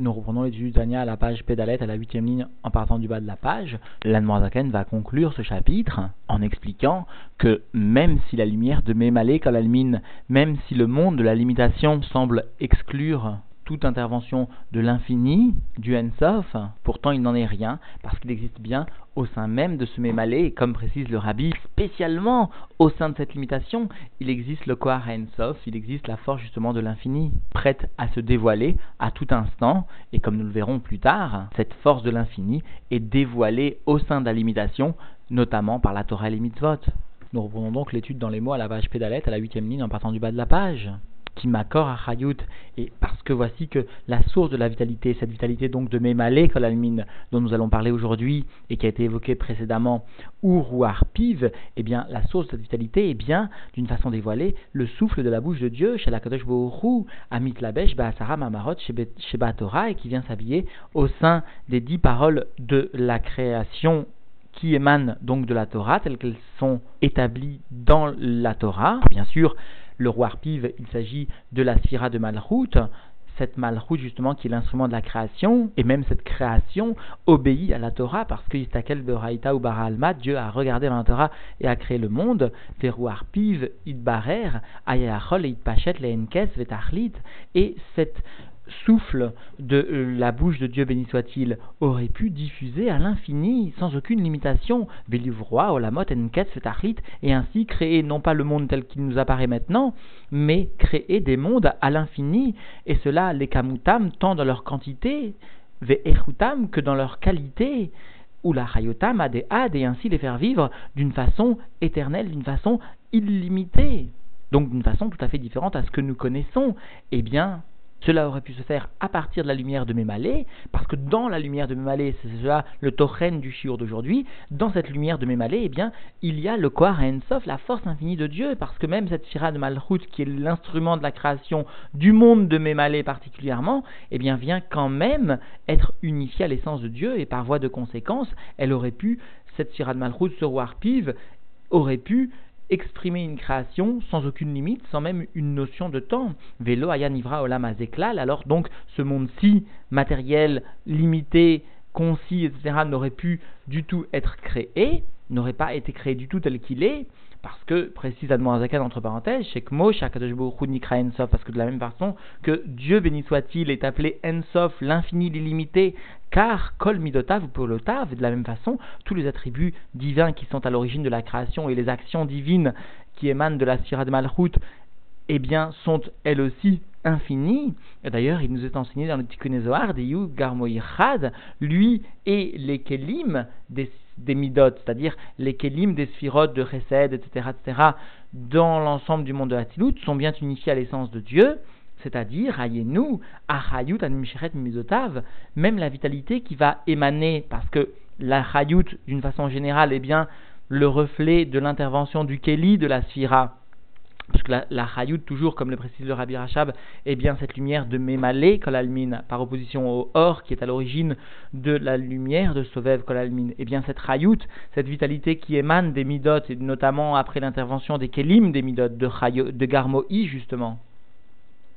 Nous reprenons l'étude du à la page pédalette à la huitième ligne en partant du bas de la page. L'Anmoazaken va conclure ce chapitre en expliquant que même si la lumière de Mémalé Kalalmine, même si le monde de la limitation semble exclure toute intervention de l'infini, du Ensof, pourtant il n'en est rien, parce qu'il existe bien au sein même de ce Mémalé, comme précise le Rabbi, spécialement au sein de cette limitation, il existe le Kohar Ensof, il existe la force justement de l'infini, prête à se dévoiler à tout instant, et comme nous le verrons plus tard, cette force de l'infini est dévoilée au sein de la limitation, notamment par la Torah et les mitzvot. Nous reprenons donc l'étude dans les mots à la page pédalette à la huitième ligne en partant du bas de la page qui m'accorde à Chayut, et parce que voici que la source de la vitalité, cette vitalité donc de Mémalé, Kolalmine, dont nous allons parler aujourd'hui et qui a été évoquée précédemment, ou Rouar Piv, eh bien, la source de cette vitalité est bien, d'une façon dévoilée, le souffle de la bouche de Dieu, chez la Kadosh Bohru, Amit Labesh, Baasara Mamarot, chez Torah, et qui vient s'habiller au sein des dix paroles de la création qui émanent donc de la Torah, telles qu'elles sont établies dans la Torah. Bien sûr, le roi il s'agit de la sphira de Malchut, cette Malchut justement qui est l'instrument de la création, et même cette création obéit à la Torah parce que Istakel Beraita ou Bara Alma, Dieu a regardé la Torah et a créé le monde, Veruar Piv, Idbarer, Ayachol et Idpachet, Leenkes, Vetachlit, et cette souffle de euh, la bouche de Dieu béni soit-il aurait pu diffuser à l'infini sans aucune limitation. Olamot, et ainsi créer non pas le monde tel qu'il nous apparaît maintenant mais créer des mondes à l'infini. Et cela les Kamutam tant dans leur quantité Ve'echutam que dans leur qualité ou la Hayotam ad et ainsi les faire vivre d'une façon éternelle, d'une façon illimitée. Donc d'une façon tout à fait différente à ce que nous connaissons, eh bien, cela aurait pu se faire à partir de la lumière de Mémalé, parce que dans la lumière de Mémalé, c'est cela le tochen du shiur d'aujourd'hui, dans cette lumière de Mémalé, eh bien, il y a le Kohar Ensof, la force infinie de Dieu, parce que même cette Shira de Malchut, qui est l'instrument de la création du monde de Mémalé particulièrement, eh bien, vient quand même être unifiée à l'essence de Dieu, et par voie de conséquence, elle aurait pu, cette Shira de Malchut, ce roi Piv, aurait pu exprimer une création sans aucune limite, sans même une notion de temps. Vélo ayanivra olam alors donc ce monde-ci, matériel, limité, concis, etc., n'aurait pu du tout être créé, n'aurait pas été créé du tout tel qu'il est, parce que, précise Admorazakan entre parenthèses, Nikra parce que de la même façon que Dieu béni soit-il est appelé Ensof, l'infini, l'illimité, car Kol Midotav ou Polotav, de la même façon, tous les attributs divins qui sont à l'origine de la création et les actions divines qui émanent de la Sira de Malchut, eh bien, sont elles aussi infinies. D'ailleurs, il nous est enseigné dans le Tikkun Zohar, Garmoïchad, lui et les Kelim des des midot, c'est-à-dire les kelim des sphirotes de Chesed, etc., etc., dans l'ensemble du monde de Hatilut, sont bien unifiés à l'essence de Dieu, c'est-à-dire, ayenu, achayut animsheret mizotav, même la vitalité qui va émaner, parce que la chayut, d'une façon générale, est bien le reflet de l'intervention du keli de la sphira, parce que la, la toujours comme le précise le Rabbi Rachab, est bien cette lumière de Mémalé Kolalmin, par opposition au Or, qui est à l'origine de la lumière de Sovev Kolalmin. Et bien cette Hayut, cette vitalité qui émane des Midot, et notamment après l'intervention des Kelim des Midot, de, de Garmoï justement.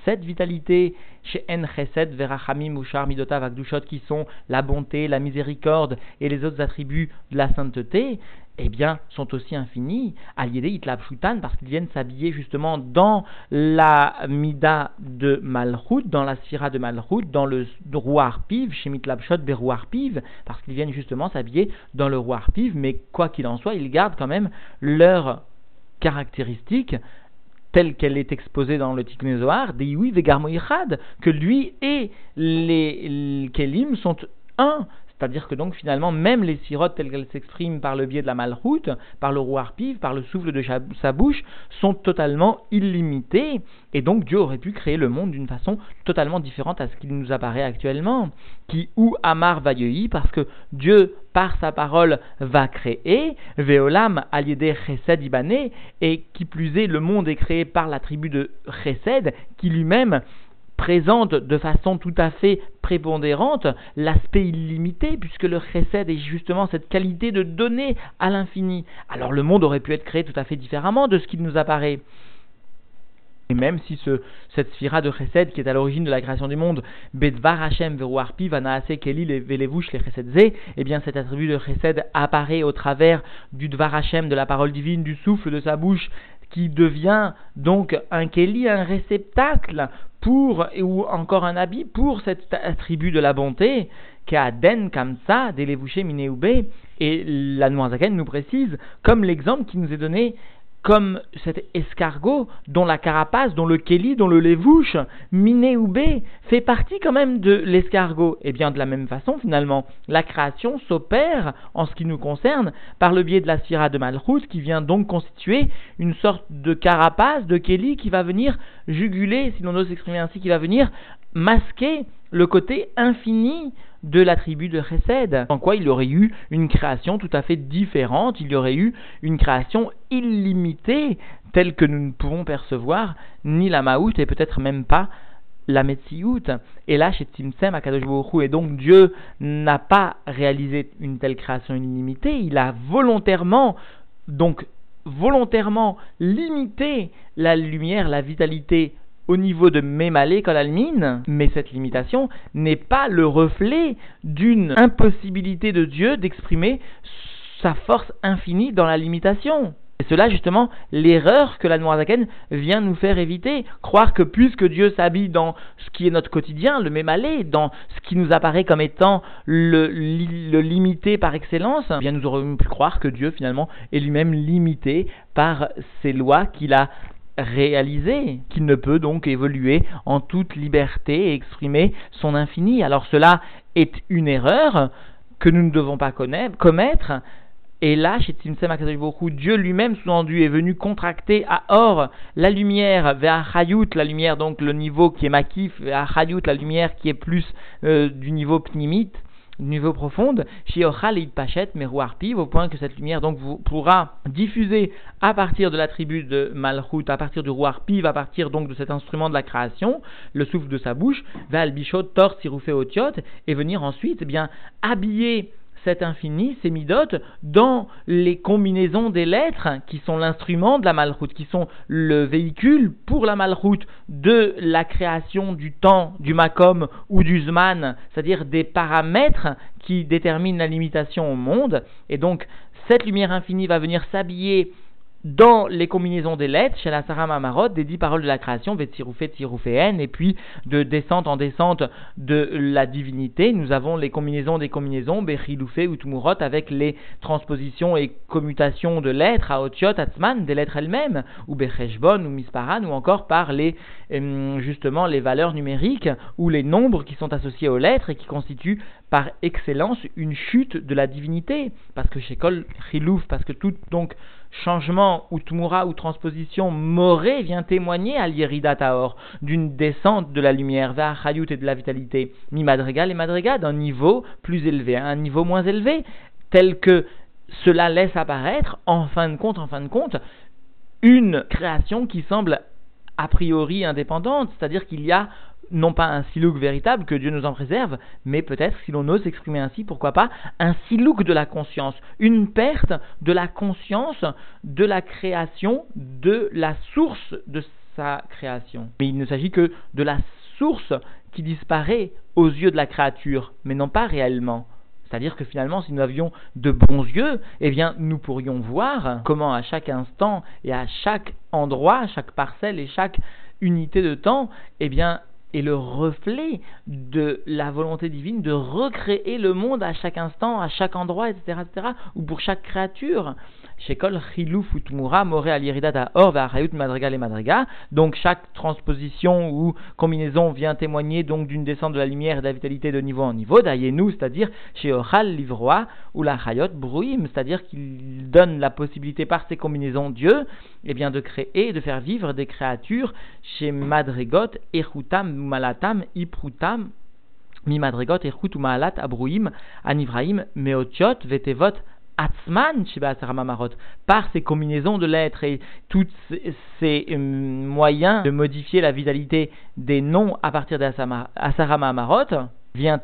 Cette vitalité chez En Chesed, Verachamim, Ushar, Midotav, Akdushot, qui sont la bonté, la miséricorde et les autres attributs de la sainteté, eh bien, sont aussi infinis, Aliédé Itlabshutan, parce qu'ils viennent s'habiller justement dans la Mida de Malchut, dans la Sphira de Malchut, dans le Rouar Piv, chez Mitlabshot Berouar Piv, parce qu'ils viennent justement s'habiller dans le Rouar Piv, mais quoi qu'il en soit, ils gardent quand même leurs caractéristiques telle qu'elle est exposée dans le Tikkun Zohar, des que lui et les Kelim sont un, c'est-à-dire que donc finalement, même les sirotes telles qu'elles s'expriment par le biais de la malroute, par le roi arpive, par le souffle de sa bouche, sont totalement illimitées. Et donc Dieu aurait pu créer le monde d'une façon totalement différente à ce qu'il nous apparaît actuellement. Qui ou Amar va parce que Dieu, par sa parole, va créer, Veolam aliédé Chesed Ibané, et qui plus est, le monde est créé par la tribu de Chesed, qui lui-même présente de façon tout à fait prépondérante l'aspect illimité, puisque le chesed est justement cette qualité de donner à l'infini. Alors le monde aurait pu être créé tout à fait différemment de ce qu'il nous apparaît. Et même si ce, cette sphira de Chesed qui est à l'origine de la création du monde, Bedvar Hashem Veruarpi Vanaase Keli Velevush les eh bien cet attribut de Chesed apparaît au travers du Dvar Hashem, de la parole divine, du souffle de sa bouche, qui devient donc un Keli, un réceptacle pour, ou encore un habit pour cet attribut de la bonté, Keaden Kamsa, Delevushe Mineube, et la Noirzaken nous précise, comme l'exemple qui nous est donné comme cet escargot dont la carapace, dont le kelly, dont le lévouche, miné ou bé, fait partie quand même de l'escargot. Et eh bien de la même façon, finalement, la création s'opère, en ce qui nous concerne, par le biais de la sphira de Malchut, qui vient donc constituer une sorte de carapace, de kelly, qui va venir juguler, si l'on ose s'exprimer ainsi, qui va venir masquer le côté infini de la tribu de Chesed, en quoi il aurait eu une création tout à fait différente, il y aurait eu une création illimitée, telle que nous ne pouvons percevoir ni la Maout et peut-être même pas la Metsiout. Et là, chez Tzimtzem, Akadosh et donc Dieu n'a pas réalisé une telle création illimitée, il a volontairement, donc volontairement limité la lumière, la vitalité au niveau de Mémalé Kolalmin, mais cette limitation n'est pas le reflet d'une impossibilité de Dieu d'exprimer sa force infinie dans la limitation. Et cela, justement, l'erreur que la Noirzaken vient nous faire éviter. Croire que puisque Dieu s'habille dans ce qui est notre quotidien, le mémalé, dans ce qui nous apparaît comme étant le, limité par excellence, eh bien nous aurions pu croire que Dieu, finalement, est lui-même limité par ces lois qu'il a réalisé, qu'il ne peut donc évoluer en toute liberté et exprimer son infini. Alors cela est une erreur que nous ne devons pas connaître, commettre. Et là, chez Tzimtzem Dieu lui-même sous-entendu est venu contracter à or la lumière vers Hayut, la lumière donc le niveau qui est makif, vers Hayut, la lumière qui est plus euh, du niveau pnimite, niveau profonde, au point que cette lumière donc vous pourra diffuser à partir de la tribu de Malchut, à partir du Ruarpiv, à partir donc de cet instrument de la création, le souffle de sa bouche, Val Bichot, Tor, Siroufé, Otiot, et venir ensuite eh bien habiller cet infini, ces midotes, dans les combinaisons des lettres qui sont l'instrument de la malroute, qui sont le véhicule pour la malroute de la création du temps, du makom ou du zman, c'est-à-dire des paramètres qui déterminent la limitation au monde. Et donc, cette lumière infinie va venir s'habiller dans les combinaisons des lettres, chez la Sarah Mamarot, des dix paroles de la création, Vetsiroufé, et puis de descente en descente de la divinité, nous avons les combinaisons des combinaisons, Bechiloufé ou Tumurot, avec les transpositions et commutations de lettres à Otiot, Atzman, des lettres elles-mêmes, ou Becheshbon, ou Misparan, ou encore par les, euh, justement, les valeurs numériques, ou les nombres qui sont associés aux lettres et qui constituent par excellence une chute de la divinité, parce que chez Kol Chilouf, parce que tout, donc, changement ou tmura ou transposition morée vient témoigner à l'Yerida Taor d'une descente de la lumière vers Hayut et de la vitalité, mi madrigal et madrigal d'un niveau plus élevé à un niveau moins élevé, tel que cela laisse apparaître, en fin de compte, en fin de compte, une création qui semble a priori indépendante, c'est-à-dire qu'il y a non pas un silouk véritable, que Dieu nous en préserve, mais peut-être, si l'on ose exprimer ainsi, pourquoi pas, un silouk de la conscience, une perte de la conscience de la création, de la source de sa création. Mais il ne s'agit que de la source qui disparaît aux yeux de la créature, mais non pas réellement. C'est-à-dire que finalement, si nous avions de bons yeux, eh bien, nous pourrions voir comment à chaque instant et à chaque endroit, chaque parcelle et chaque unité de temps, eh bien, est le reflet de la volonté divine de recréer le monde à chaque instant, à chaque endroit, etc., etc., ou pour chaque créature. Et. Donc chaque transposition ou combinaison vient témoigner d'une descente de la lumière et de la vitalité de niveau en niveau. Dayenu, c'est-à-dire chez Ochal Livroa ou la Hayot Bruim, c'est-à-dire qu'il donne la possibilité par ces combinaisons Dieu eh bien, de créer, de faire vivre des créatures chez Madrigot, Echutam, Malatam, Iprutam, Mi Madrigot, Echut, Malat, Abruim, Anivraim, Meotiot, Vetevot, Atzman par ces combinaisons de lettres et tous ces euh, moyens de modifier la vitalité des noms à partir d'Asarama Amarot, vient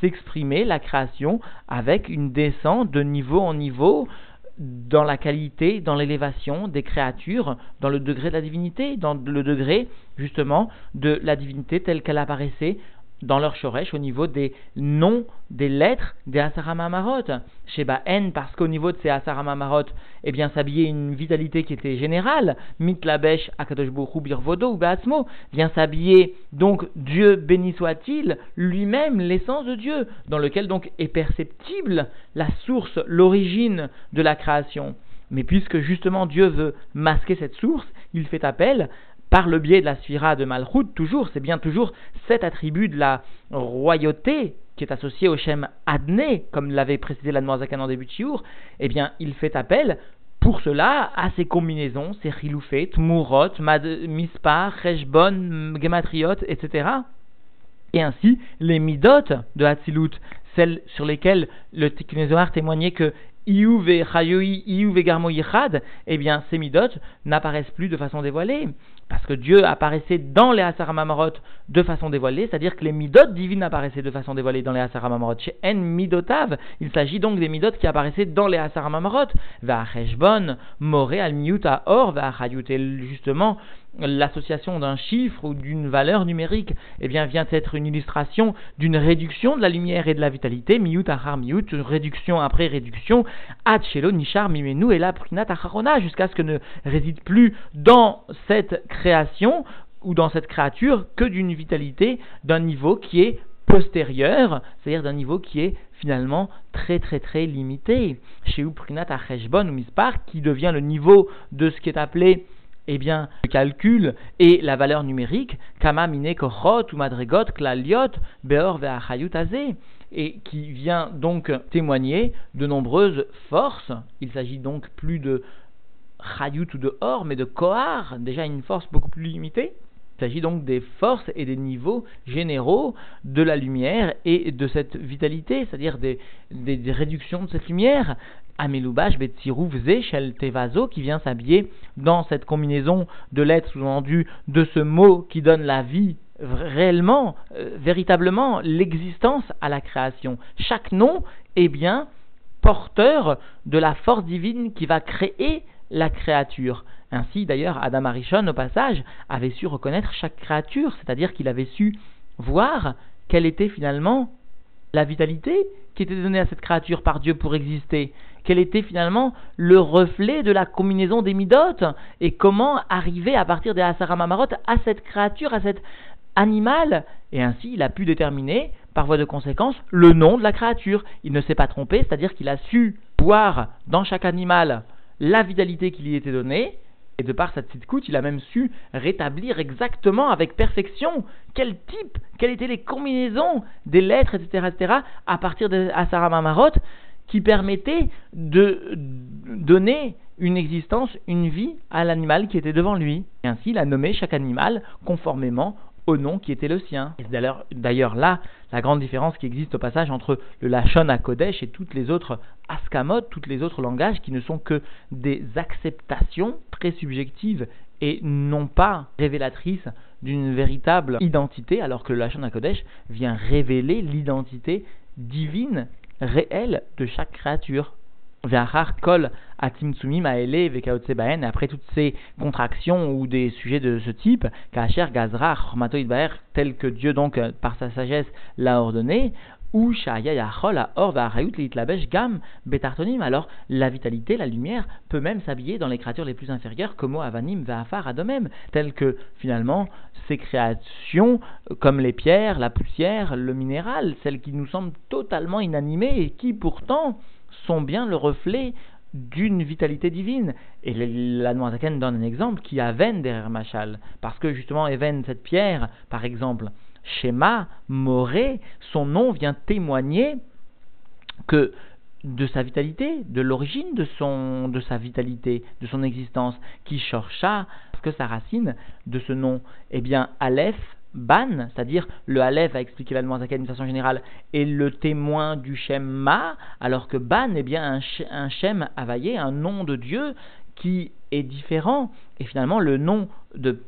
s'exprimer la création avec une descente de niveau en niveau dans la qualité, dans l'élévation des créatures, dans le degré de la divinité, dans le degré justement de la divinité telle qu'elle apparaissait dans leur shoresh au niveau des noms, des lettres des Asaramamarot. Chez N, parce qu'au niveau de ces Asaramamarot, eh bien, s'habillait une vitalité qui était générale. Mitlabesh, Akadosh Birvodo ou Beatzmo, vient s'habiller, donc, Dieu béni soit-il, lui-même, l'essence de Dieu, dans lequel donc est perceptible la source, l'origine de la création. Mais puisque justement Dieu veut masquer cette source, il fait appel par le biais de la sphira de Malchut, toujours, c'est bien toujours cet attribut de la royauté qui est associé au Shem Adné, comme l'avait précisé la Zakan en début de Chiour, eh bien, il fait appel pour cela à ces combinaisons, ces chiloufet, Murot, Mispar, Reshbon, Gematriot, etc. Et ainsi, les midot de Hatzilut, celles sur lesquelles le Tikkun témoignait que Iuve Chayoui, Iuve Garmo eh bien, ces midot n'apparaissent plus de façon dévoilée parce que Dieu apparaissait dans les Asaramamarot de façon dévoilée, c'est-à-dire que les midot divines apparaissaient de façon dévoilée dans les Asaramamarot. Chez En Midotav, il s'agit donc des midot qui apparaissaient dans les Asaramamarot. Va Cheshbon, Moré, Al Or, Va justement, l'association d'un chiffre ou d'une valeur numérique, eh bien, vient être une illustration d'une réduction de la lumière et de la vitalité, miut achar miut, réduction après réduction, ad shelo nishar mimenu et la prinat acharona, jusqu'à ce que ne réside plus dans cette création ou dans cette créature que d'une vitalité d'un niveau qui est postérieur, c'est-à-dire d'un niveau qui est finalement très très très limité. Chez Uprinat Acheshbon ou Mispar, qui devient le niveau de ce qui est appelé eh bien, le calcul et la valeur numérique, kama mine kochot ou madregot klaliot beor ve'achayut et qui vient donc témoigner de nombreuses forces. Il s'agit donc plus de chayut ou de or, mais de kohar, déjà une force beaucoup plus limitée. Il s'agit donc des forces et des niveaux généraux de la lumière et de cette vitalité, c'est-à-dire des, réductions de cette lumière Amelubash Betsirouvze Shel Tevazo qui vient s'habiller dans cette combinaison de lettres sous-entendues de ce mot qui donne la vie réellement, euh, véritablement, l'existence à la création. Chaque nom est bien porteur de la force divine qui va créer la créature. Ainsi, d'ailleurs, Adam Arishon, au passage, avait su reconnaître chaque créature, c'est-à-dire qu'il avait su voir quelle était finalement la vitalité qui était donnée à cette créature par Dieu pour exister quel était finalement le reflet de la combinaison des midotes et comment arriver à partir des Asaramamarot à cette créature, à cet animal. Et ainsi, il a pu déterminer, par voie de conséquence, le nom de la créature. Il ne s'est pas trompé, c'est-à-dire qu'il a su voir dans chaque animal la vitalité qui lui était donnée, et de par sa petite coute, il a même su rétablir exactement avec perfection quel type, quelles étaient les combinaisons des lettres, etc., etc., à partir des Asaramamarot, qui permettait de donner une existence, une vie à l'animal qui était devant lui. Et ainsi, il a nommé chaque animal conformément au nom qui était le sien. D'ailleurs là, la grande différence qui existe au passage entre le Lachon à Kodesh et toutes les autres Askamot, tous les autres langages qui ne sont que des acceptations très subjectives et non pas révélatrices d'une véritable identité, alors que le Lachon à Kodesh vient révéler l'identité divine réel de chaque créature. Kol après toutes ces contractions ou des sujets de ce type, kacher gazra tel que Dieu donc par sa sagesse l'a ordonné, ou gam betartonim. Alors la vitalité, la lumière peut même s'habiller dans les créatures les plus inférieures, comme avanim ve'afar adomem, telles que finalement ces créations comme les pierres, la poussière, le minéral, celles qui nous semblent totalement inanimées et qui pourtant bien le reflet d'une vitalité divine. Et la Noirzaken donne un exemple qui a Ven derrière Machal, parce que justement Even, cette pierre, par exemple, Shema, Moré, son nom vient témoigner que de sa vitalité, de l'origine de, son, de sa vitalité, de son existence, qui chercha, parce que sa racine de ce nom, eh bien, Aleph, Ban, c'est-à-dire le Aleph a expliqué l'allemand d'une façon générale, est le témoin du Shem Ma, alors que Ban est bien un, un Shem Availlé, un nom de Dieu qui est différent. Et finalement, le nom de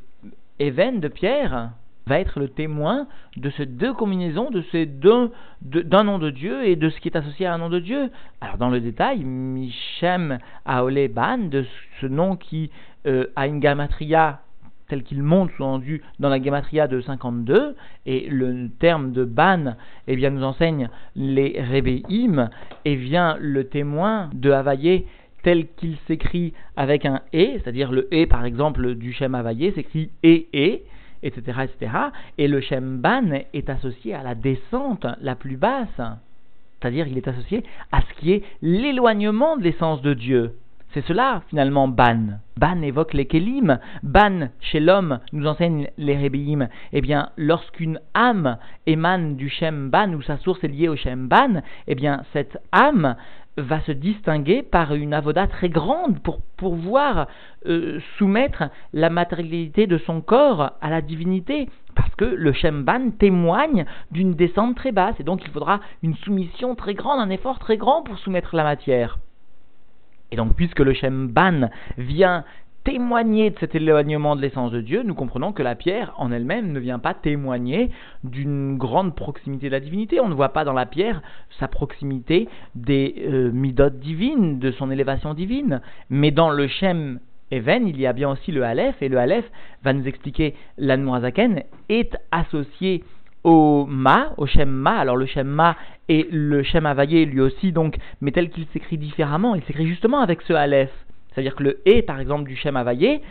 Even, de Pierre, va être le témoin de ces deux combinaisons, de ces deux, d'un nom de Dieu et de ce qui est associé à un nom de Dieu. Alors dans le détail, Michem Aole Ban, de ce nom qui euh, a une gamatria tel qu'il monte sous-entendu dans la gematria de 52, et le terme de ban eh bien, nous enseigne les Rebéim, et vient le témoin de Havaillé tel qu'il s'écrit avec un E, c'est-à-dire le E par exemple du Shem Havaillé s'écrit E, E, etc., etc. Et le Shem Ban est associé à la descente la plus basse, c'est-à-dire il est associé à ce qui est l'éloignement de l'essence de Dieu. C'est cela, finalement, ban. Ban évoque les kelim. Ban, chez l'homme, nous enseigne les rébéim. Eh bien, lorsqu'une âme émane du shem ban, ou sa source est liée au shem ban, eh bien, cette âme va se distinguer par une avoda très grande pour pouvoir euh, soumettre la matérialité de son corps à la divinité. Parce que le Ban témoigne d'une descente très basse, et donc il faudra une soumission très grande, un effort très grand pour soumettre la matière. Et donc, puisque le Shem Ban vient témoigner de cet éloignement de l'essence de Dieu, nous comprenons que la pierre en elle-même ne vient pas témoigner d'une grande proximité de la divinité. On ne voit pas dans la pierre sa proximité des euh, midotes divines, de son élévation divine. Mais dans le Shem Even, il y a bien aussi le Aleph, et le Aleph va nous expliquer l'Anmoazaken est associé au ma, au Shem ma. Alors le Shem ma et le Shem Availlé lui aussi, donc, mais tel qu'il s'écrit différemment, il s'écrit justement avec ce Aleph. C'est-à-dire que le E, par exemple, du Shem Availlé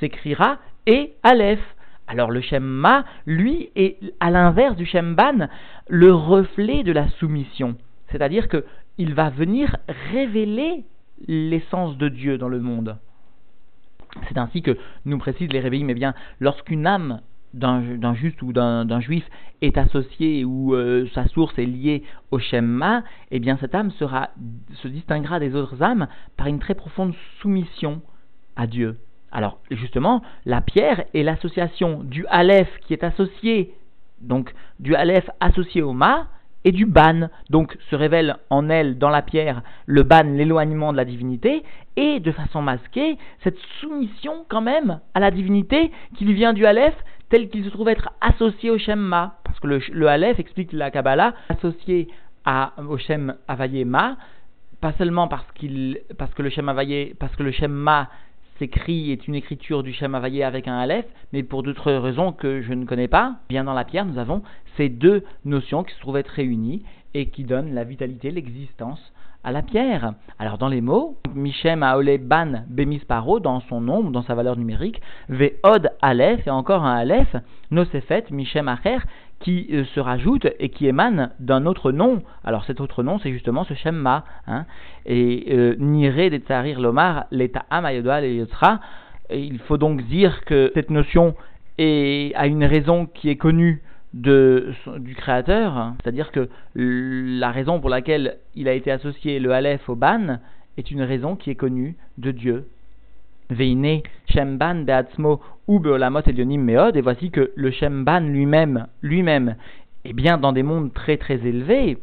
s'écrira E Aleph. Alors le Shem Ma, lui, est à l'inverse du Shem Ban, le reflet de la soumission. C'est-à-dire qu'il va venir révéler l'essence de Dieu dans le monde. C'est ainsi que nous précise les réveils, mais bien lorsqu'une âme d'un juste ou d'un juif est associé ou euh, sa source est liée au Shemma, eh bien cette âme sera, se distinguera des autres âmes par une très profonde soumission à Dieu. Alors justement, la pierre est l'association du Aleph qui est associé, donc du Aleph associé au Ma, et du ban. Donc se révèle en elle, dans la pierre, le ban, l'éloignement de la divinité, et de façon masquée, cette soumission quand même à la divinité qui lui vient du Aleph, tel qu'il se trouve être associé au Shemma. Parce que le, le Aleph explique la Kabbalah, associé à, au Shem Avaye Ma, pas seulement parce, parce que le Shem Avaye, parce que le Shemma s'écrit est une écriture du Shem Avaye avec un Aleph, mais pour d'autres raisons que je ne connais pas. Bien dans la pierre, nous avons ces deux notions qui se trouvent être réunies et qui donnent la vitalité, l'existence à la pierre. Alors dans les mots, Michem Aole Ban Bemisparo, dans son nombre, dans sa valeur numérique, Ve'od Aleph, et encore un Aleph, Nosefet Michem Acher, qui euh, se rajoute et qui émane d'un autre nom. Alors cet autre nom, c'est justement ce Shemma. Hein, et euh, Nire de Tsarir Lomar, l'État Amayodoal et Yotra. Il faut donc dire que cette notion est, a une raison qui est connue de, du créateur, c'est-à-dire que la raison pour laquelle il a été associé le Aleph au Ban est une raison qui est connue de Dieu. Veine Shemban Beatzmo ou Beolamot Elionim Meod, et voici que le Shemban lui-même, lui-même, est bien dans des mondes très très élevés.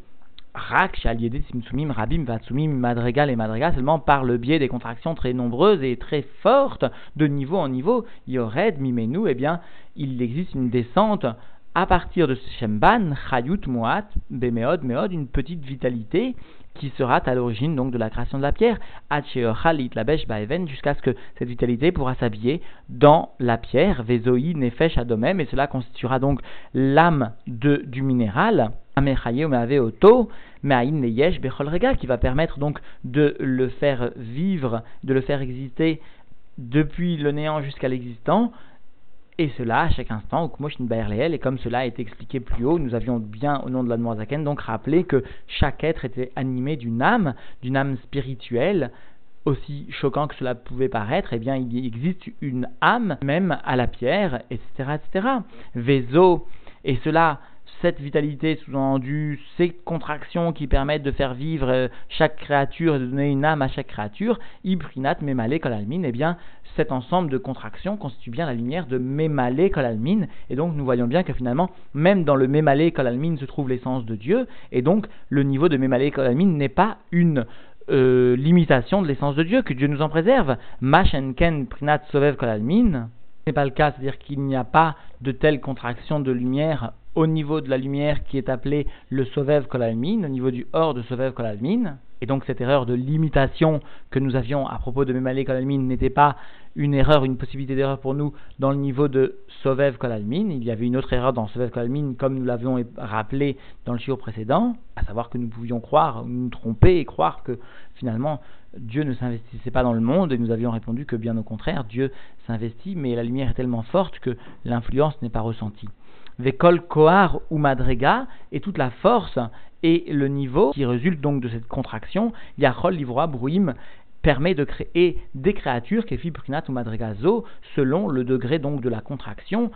Rak, Simsumim, Rabim, Vatsumim, Madregal et Madrega, seulement par le biais des contractions très nombreuses et très fortes, de niveau en niveau, Yored, Mimenu, eh bien, il existe une descente à partir de ce Shemban, Chayut Moat, Bemeod, Meod, une petite vitalité qui sera à l'origine donc de la création de la pierre, jusqu'à ce que cette vitalité pourra s'habiller dans la pierre, Vezoi, Nefesh, Adomem, et cela constituera donc l'âme du minéral, Oto, qui va permettre donc de le faire vivre, de le faire exister depuis le néant jusqu'à l'existant, et cela à chaque instant, et comme cela a été expliqué plus haut, nous avions bien au nom de la Zaken donc rappelé que chaque être était animé d'une âme, d'une âme spirituelle, aussi choquant que cela pouvait paraître, eh bien il existe une âme même à la pierre, etc. etc. Et cela cette vitalité sous-entendue, ces contractions qui permettent de faire vivre euh, chaque créature de donner une âme à chaque créature, Ibrinat Memale Kolalmin, eh bien, cet ensemble de contractions constitue bien la lumière de Memale Kolalmin, et donc nous voyons bien que finalement, même dans le Memale Kolalmin se trouve l'essence de Dieu, et donc le niveau de Memale Kolalmin n'est pas une euh, limitation de l'essence de Dieu, que Dieu nous en préserve. Mashenken Prinat Sovev Kolalmin, Ce n'est pas le cas, c'est-à-dire qu'il n'y a pas de telle contraction de lumière au niveau de la lumière qui est appelée le Sovev Kolalmin, au niveau du hors de Sovev Kolalmin. Et donc cette erreur de limitation que nous avions à propos de Memale Kolalmin n'était pas une erreur, une possibilité d'erreur pour nous dans le niveau de Sovev Kolalmin. Il y avait une autre erreur dans Sovev Kolalmin comme nous l'avions rappelé dans le chiot précédent, à savoir que nous pouvions croire, nous tromper et croire que finalement Dieu ne s'investissait pas dans le monde et nous avions répondu que bien au contraire, Dieu s'investit, mais la lumière est tellement forte que l'influence n'est pas ressentie. Vekol Kohar ou Madrega et toute la force et le niveau qui résulte donc de cette contraction, Yachol Livroa Bruim permet de créer des créatures, Kefi Prinat ou Madregazo, selon le degré donc de la contraction,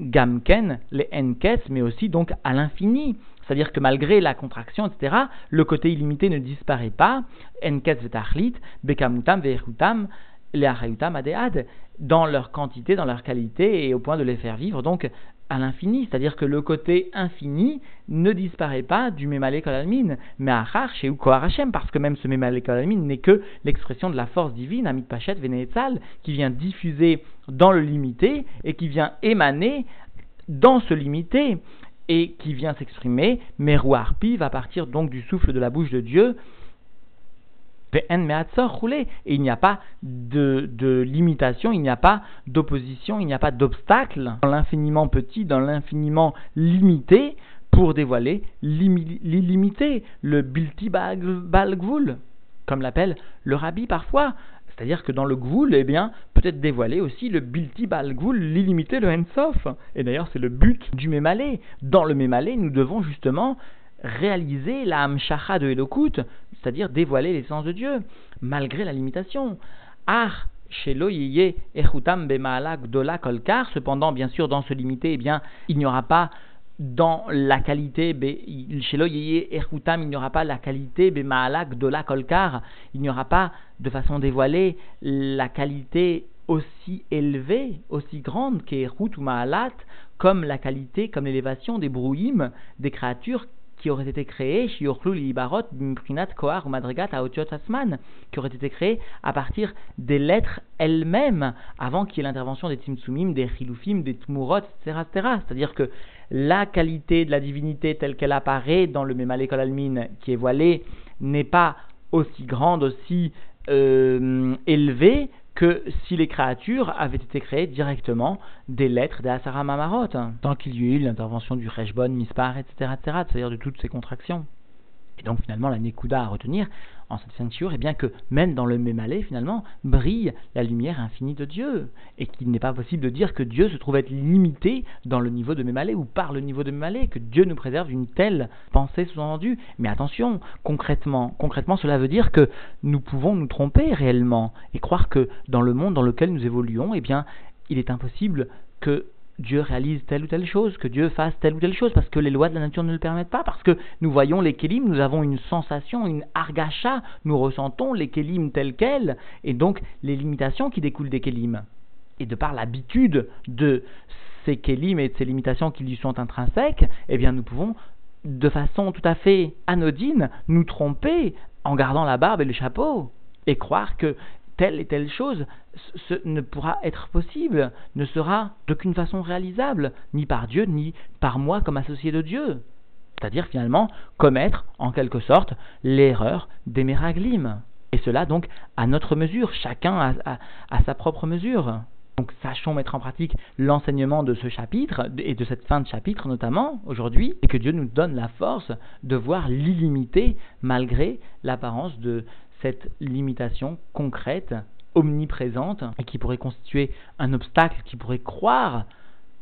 Gamken, les Enkes, mais aussi donc à l'infini. C'est-à-dire que malgré la contraction, etc., le côté illimité ne disparaît pas. Enkes vetachlit, Bekamutam ve'echutam, les Adead, dans leur quantité, dans leur qualité, et au point de les faire vivre. Donc, à l'infini, c'est-à-dire que le côté infini ne disparaît pas du Memale Kolalmin, mais à chez ou Hashem, parce que même ce Memale Kolalmin n'est que l'expression de la force divine, Amit Pachet qui vient diffuser dans le limité et qui vient émaner dans ce limité et qui vient s'exprimer, mais Pi va partir donc du souffle de la bouche de Dieu et il n'y a pas de, de limitation, il n'y a pas d'opposition, il n'y a pas d'obstacle dans l'infiniment petit, dans l'infiniment limité, pour dévoiler l'illimité, le bilti balgvul, comme l'appelle le rabbi parfois. C'est-à-dire que dans le gvoul, eh bien, peut-être dévoiler aussi le bilti balgvul, l'illimité, le ensof. Et d'ailleurs, c'est le but du mémalé. Dans le mémalé, nous devons justement réaliser la hamshacha de Elokut, c'est-à-dire dévoiler l'essence de Dieu, malgré la limitation. Ar Shelo Echutam Gdola Kolkar, cependant, bien sûr, dans ce limité, eh bien, il n'y aura pas dans la qualité, Shelo Echutam, il n'y aura pas la qualité Bemaalak Gdola Kolkar, il n'y aura pas de façon dévoilée la qualité aussi élevée, aussi grande qu'Echut ou Maalat, comme la qualité, comme l'élévation des brouillimes, des créatures qui aurait été créé, Libarot, Mprinat, Kohar ou Madrigat, Aotiot Asman, qui aurait été créé à partir des lettres elles-mêmes, avant qu'il y ait l'intervention des Tzimtzumim, des Chiloufim, des Tmurot, etc. C'est-à-dire que la qualité de la divinité telle qu'elle apparaît dans le Memale Almin, qui est voilé, n'est pas aussi grande, aussi euh, élevée que si les créatures avaient été créées directement des lettres des Asara Mamarot, tant qu'il y a eu l'intervention du Reshbon, Mispar, etc., etc., c'est-à-dire de toutes ces contractions. Et donc finalement, la Nekuda à retenir en cette ceinture est bien que même dans le Mémalé, finalement, brille la lumière infinie de Dieu. Et qu'il n'est pas possible de dire que Dieu se trouve être limité dans le niveau de Mémalé ou par le niveau de Mémalé, que Dieu nous préserve d'une telle pensée sous-entendue. Mais attention, concrètement, concrètement, cela veut dire que nous pouvons nous tromper réellement et croire que dans le monde dans lequel nous évoluons, eh bien, il est impossible que Dieu réalise telle ou telle chose, que Dieu fasse telle ou telle chose, parce que les lois de la nature ne le permettent pas, parce que nous voyons les kélim, nous avons une sensation, une argacha, nous ressentons les kélim tels quels, et donc les limitations qui découlent des kélim. Et de par l'habitude de ces kélim et de ces limitations qui lui sont intrinsèques, eh bien nous pouvons, de façon tout à fait anodine, nous tromper en gardant la barbe et le chapeau, et croire que telle et telle chose ne pourra être possible, ne sera d'aucune façon réalisable, ni par Dieu, ni par moi comme associé de Dieu. C'est-à-dire finalement commettre en quelque sorte l'erreur des méraglim. Et cela donc à notre mesure, chacun à, sa propre mesure. Donc sachons mettre en pratique l'enseignement de ce chapitre et de cette fin de chapitre notamment aujourd'hui, et que Dieu nous donne la force de voir l'illimité malgré l'apparence de cette limitation concrète, omniprésente, et qui pourrait constituer un obstacle, qui pourrait croire,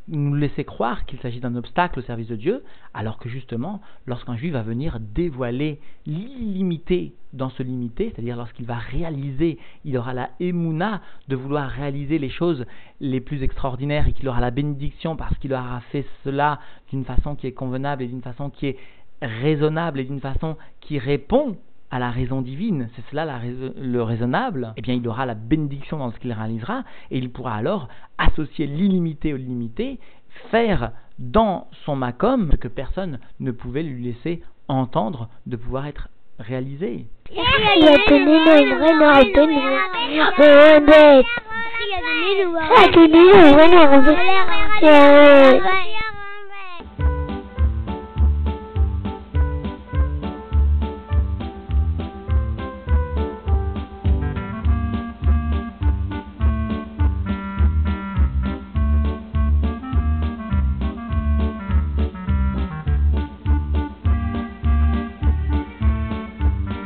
nous laisser croire qu'il s'agit d'un obstacle au service de Dieu, alors que justement, lorsqu'un juif va venir dévoiler l'illimité dans ce limité, c'est-à-dire lorsqu'il va réaliser, il aura la émouna de vouloir réaliser les choses les plus extraordinaires et qu'il aura la bénédiction parce qu'il aura fait cela d'une façon qui est convenable et d'une façon qui est raisonnable et d'une façon qui répond à la raison divine, c'est cela le raisonnable, eh bien il aura la bénédiction dans ce qu'il réalisera, et il pourra alors associer l'illimité au limité, faire dans son macom ce que personne ne pouvait lui laisser entendre de pouvoir être réalisé. Ah,